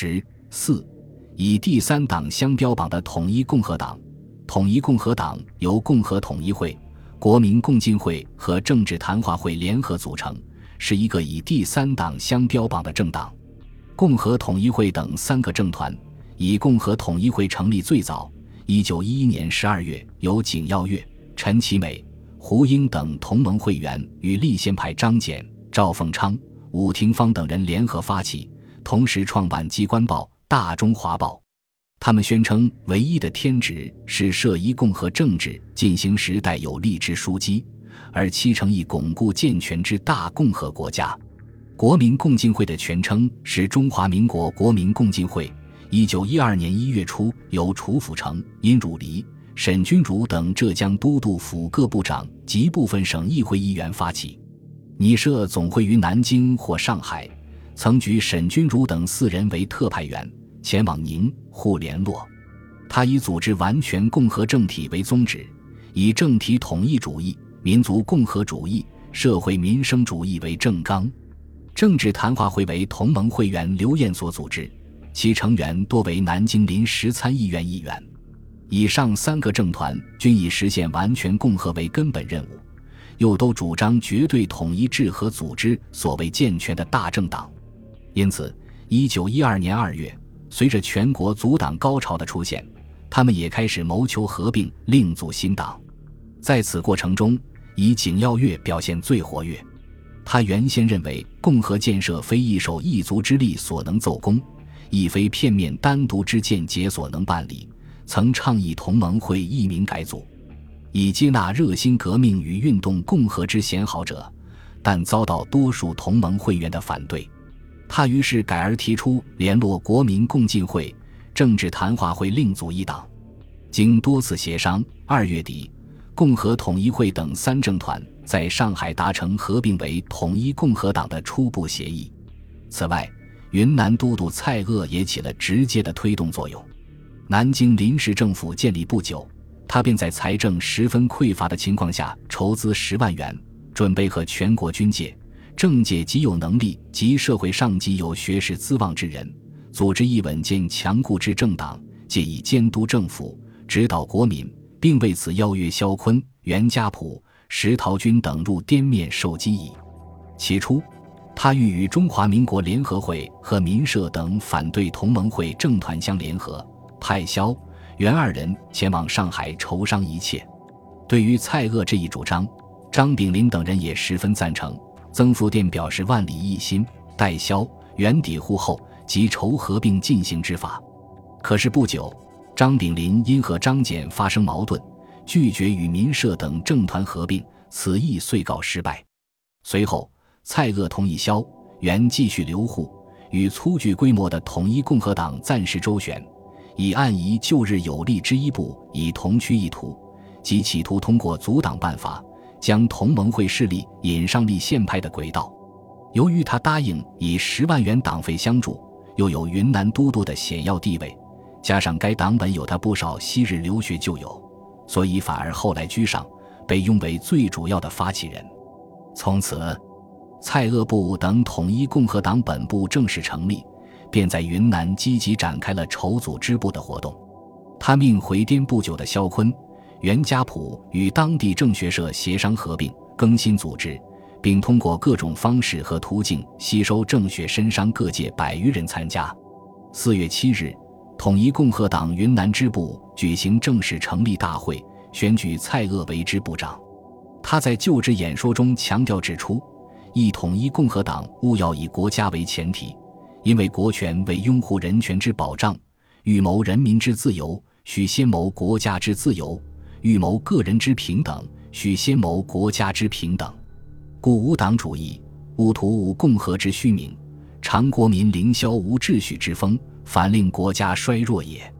十四，以第三党相标榜的统一共和党。统一共和党由共和统一会、国民共进会和政治谈话会联合组成，是一个以第三党相标榜的政党。共和统一会等三个政团，以共和统一会成立最早，一九一一年十二月由景耀月、陈其美、胡英等同盟会员与立宪派张謇、赵凤昌、伍廷芳等人联合发起。同时创办机关报《大中华报》，他们宣称唯一的天职是设一共和政治进行时代有力之枢机，而七成以巩固健全之大共和国家。国民共进会的全称是中华民国国民共进会。一九一二年一月初，由楚辅成、殷汝黎、沈钧儒等浙江都督府各部长及部分省议会议员发起，拟设总会于南京或上海。曾举沈钧儒等四人为特派员，前往宁沪联络。他以组织完全共和政体为宗旨，以政体统一主义、民族共和主义、社会民生主义为政纲。政治谈话会为同盟会员刘彦所组织，其成员多为南京临时参议院议员。以上三个政团均以实现完全共和为根本任务，又都主张绝对统一制和组织所谓健全的大政党。因此，一九一二年二月，随着全国阻党高潮的出现，他们也开始谋求合并，另组新党。在此过程中，以景耀月表现最活跃。他原先认为，共和建设非一手一足之力所能奏功，亦非片面单独之见解所能办理，曾倡议同盟会易名改组，以接纳热心革命与运动共和之贤好者，但遭到多数同盟会员的反对。他于是改而提出联络国民共进会、政治谈话会另组一党。经多次协商，二月底，共和统一会等三政团在上海达成合并为统一共和党的初步协议。此外，云南都督蔡锷也起了直接的推动作用。南京临时政府建立不久，他便在财政十分匮乏的情况下筹资十万元，准备和全国军界。政界极有能力及社会上极有学识资望之人，组织一稳健强固之政党，借以监督政府、指导国民，并为此邀约萧坤、袁家璞、石陶君等入滇面受机宜。起初，他欲与中华民国联合会和民社等反对同盟会政团相联合，派萧、袁二人前往上海筹商一切。对于蔡锷这一主张，张炳麟等人也十分赞成。曾复殿表示万里一心，待萧原抵沪后，即筹合并进行之法。可是不久，张炳麟因和张謇发生矛盾，拒绝与民社等政团合并，此意遂告失败。随后，蔡锷同意萧元继续留沪，与粗具规模的统一共和党暂时周旋，以暗移旧日有利之一步，以同趋一图，即企图通过阻挡办法。将同盟会势力引上立宪派的轨道。由于他答应以十万元党费相助，又有云南都督的显要地位，加上该党本有他不少昔日留学旧友，所以反而后来居上，被拥为最主要的发起人。从此，蔡锷部等统一共和党本部正式成立，便在云南积极展开了筹组支部的活动。他命回滇不久的萧坤。袁家璞与当地政学社协商合并、更新组织，并通过各种方式和途径吸收政学绅商各界百余人参加。四月七日，统一共和党云南支部举行正式成立大会，选举蔡锷为支部长。他在就职演说中强调指出：“一统一共和党务要以国家为前提，因为国权为拥护人权之保障，欲谋人民之自由，须先谋国家之自由。”欲谋个人之平等，须先谋国家之平等。故无党主义，勿图无共和之虚名，常国民凌霄无秩序之风，反令国家衰弱也。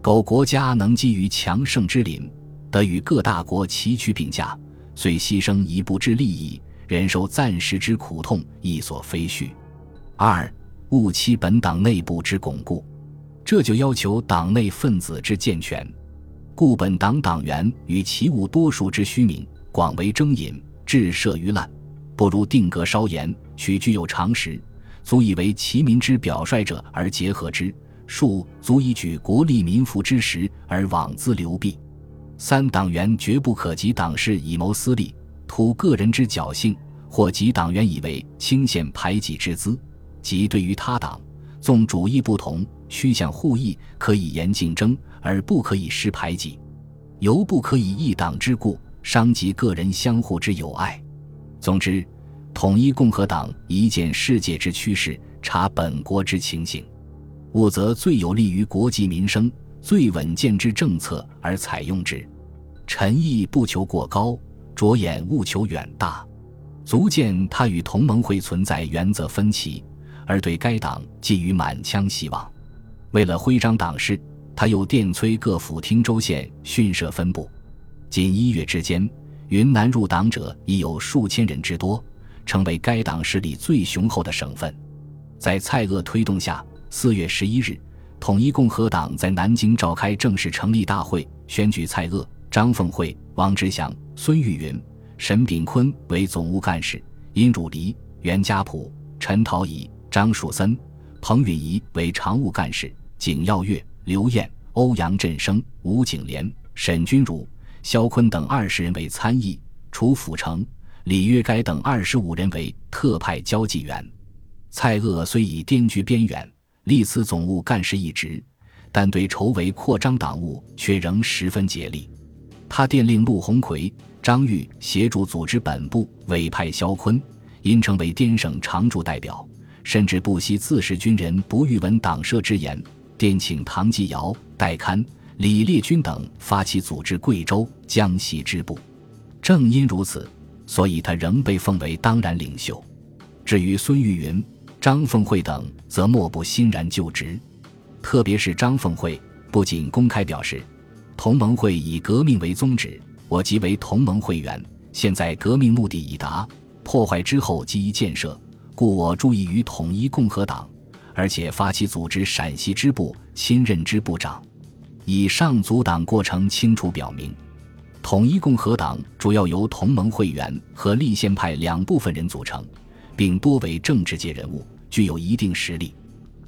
苟国家能基于强盛之林，得与各大国齐驱并驾，虽牺牲一步之利益，忍受暂时之苦痛，亦所非虚。二，务期本党内部之巩固，这就要求党内分子之健全。故本党党员与其物多数之虚名，广为征引，致涉于滥，不如定格稍严，取具有常识，足以为其民之表率者而结合之；数足以举国利民富之时而枉资流弊。三党员绝不可及党事以谋私利，图个人之侥幸，或及党员以为轻显排挤之资。即对于他党，纵主义不同，趋向互益，可以言竞争，而不可以失排挤；犹不可以一党之故，伤及个人相互之友爱。总之，统一共和党一见世界之趋势，察本国之情形，务则最有利于国计民生。最稳健之政策而采用之，臣意不求过高，着眼务求远大，足见他与同盟会存在原则分歧，而对该党寄予满腔希望。为了徽章党事，他又电催各府汀州县训设分部。仅一月之间，云南入党者已有数千人之多，成为该党势力最雄厚的省份。在蔡锷推动下，四月十一日。统一共和党在南京召开正式成立大会，选举蔡锷、张凤会、王之祥、孙玉云、沈炳坤为总务干事，殷汝黎、袁家璞、陈陶乙、张树森、彭允仪为常务干事，景耀月、刘晏、欧阳振声、吴景莲、沈君儒、萧坤等二十人为参议，楚辅成、李约该等二十五人为特派交际员。蔡锷虽已滇居边远。历次总务干事一职，但对筹围扩张党务却仍十分竭力。他电令陆鸿逵、张玉协助组织本部，委派萧坤，因成为滇省常驻代表，甚至不惜自恃军人不欲闻党社之言，电请唐继尧、戴堪、李烈钧等发起组织贵州、江西支部。正因如此，所以他仍被奉为当然领袖。至于孙玉云。张凤会等则莫不欣然就职，特别是张凤会，不仅公开表示，同盟会以革命为宗旨，我即为同盟会员。现在革命目的已达，破坏之后即宜建设，故我注意于统一共和党，而且发起组织陕西支部，新任支部长。以上阻党过程清楚表明，统一共和党主要由同盟会员和立宪派两部分人组成。并多为政治界人物，具有一定实力。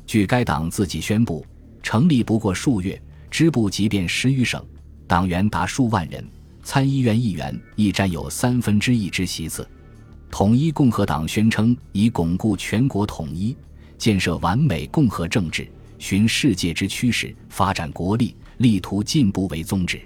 据该党自己宣布，成立不过数月，支部即便十余省，党员达数万人，参议院议员亦占有三分之一之席次。统一共和党宣称以巩固全国统一、建设完美共和政治、循世界之趋势发展国力、力图进步为宗旨。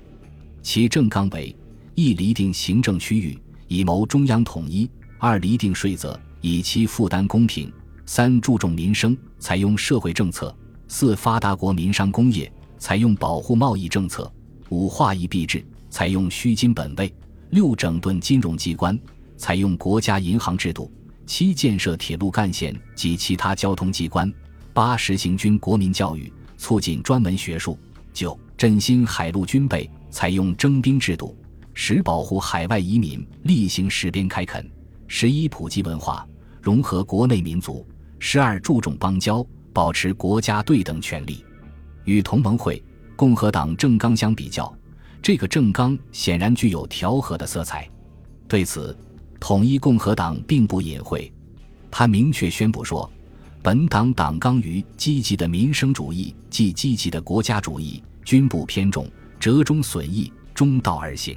其政纲为：一、厘定行政区域，以谋中央统一；二、厘定税则。以期负担公平。三注重民生，采用社会政策。四发达国民商工业，采用保护贸易政策。五化一币制，采用虚金本位。六整顿金融机关，采用国家银行制度。七建设铁路干线及其他交通机关。八实行军国民教育，促进专门学术。九振兴海陆军备，采用征兵制度。十保护海外移民，例行实边开垦。十一普及文化。融合国内民族，十二注重邦交，保持国家对等权利。与同盟会、共和党政纲相比较，这个政纲显然具有调和的色彩。对此，统一共和党并不隐晦，他明确宣布说：“本党党纲于积极的民生主义即积极的国家主义均不偏重，折中损益，中道而行。”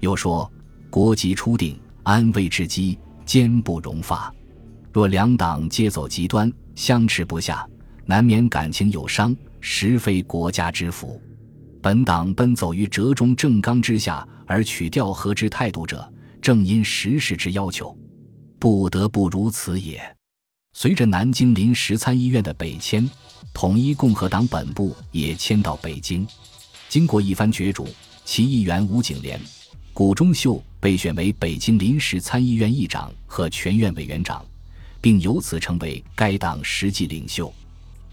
又说：“国籍初定，安危之机，坚不容发。”若两党皆走极端，相持不下，难免感情有伤，实非国家之福。本党奔走于折中正纲之下，而取调和之态度者，正因时势之要求，不得不如此也。随着南京临时参议院的北迁，统一共和党本部也迁到北京。经过一番角逐，其议员吴景莲、谷中秀被选为北京临时参议院议长和全院委员长。并由此成为该党实际领袖。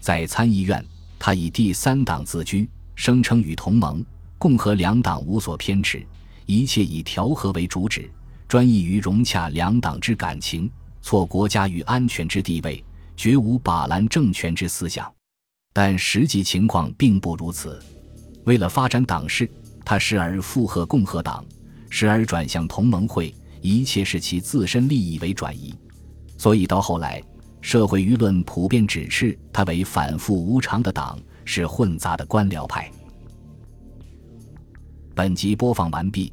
在参议院，他以第三党自居，声称与同盟、共和两党无所偏执，一切以调和为主旨，专意于融洽两党之感情，挫国家与安全之地位，绝无把拦政权之思想。但实际情况并不如此。为了发展党势，他时而附和共和党，时而转向同盟会，一切视其自身利益为转移。所以到后来，社会舆论普遍指斥他为反复无常的党，是混杂的官僚派。本集播放完毕，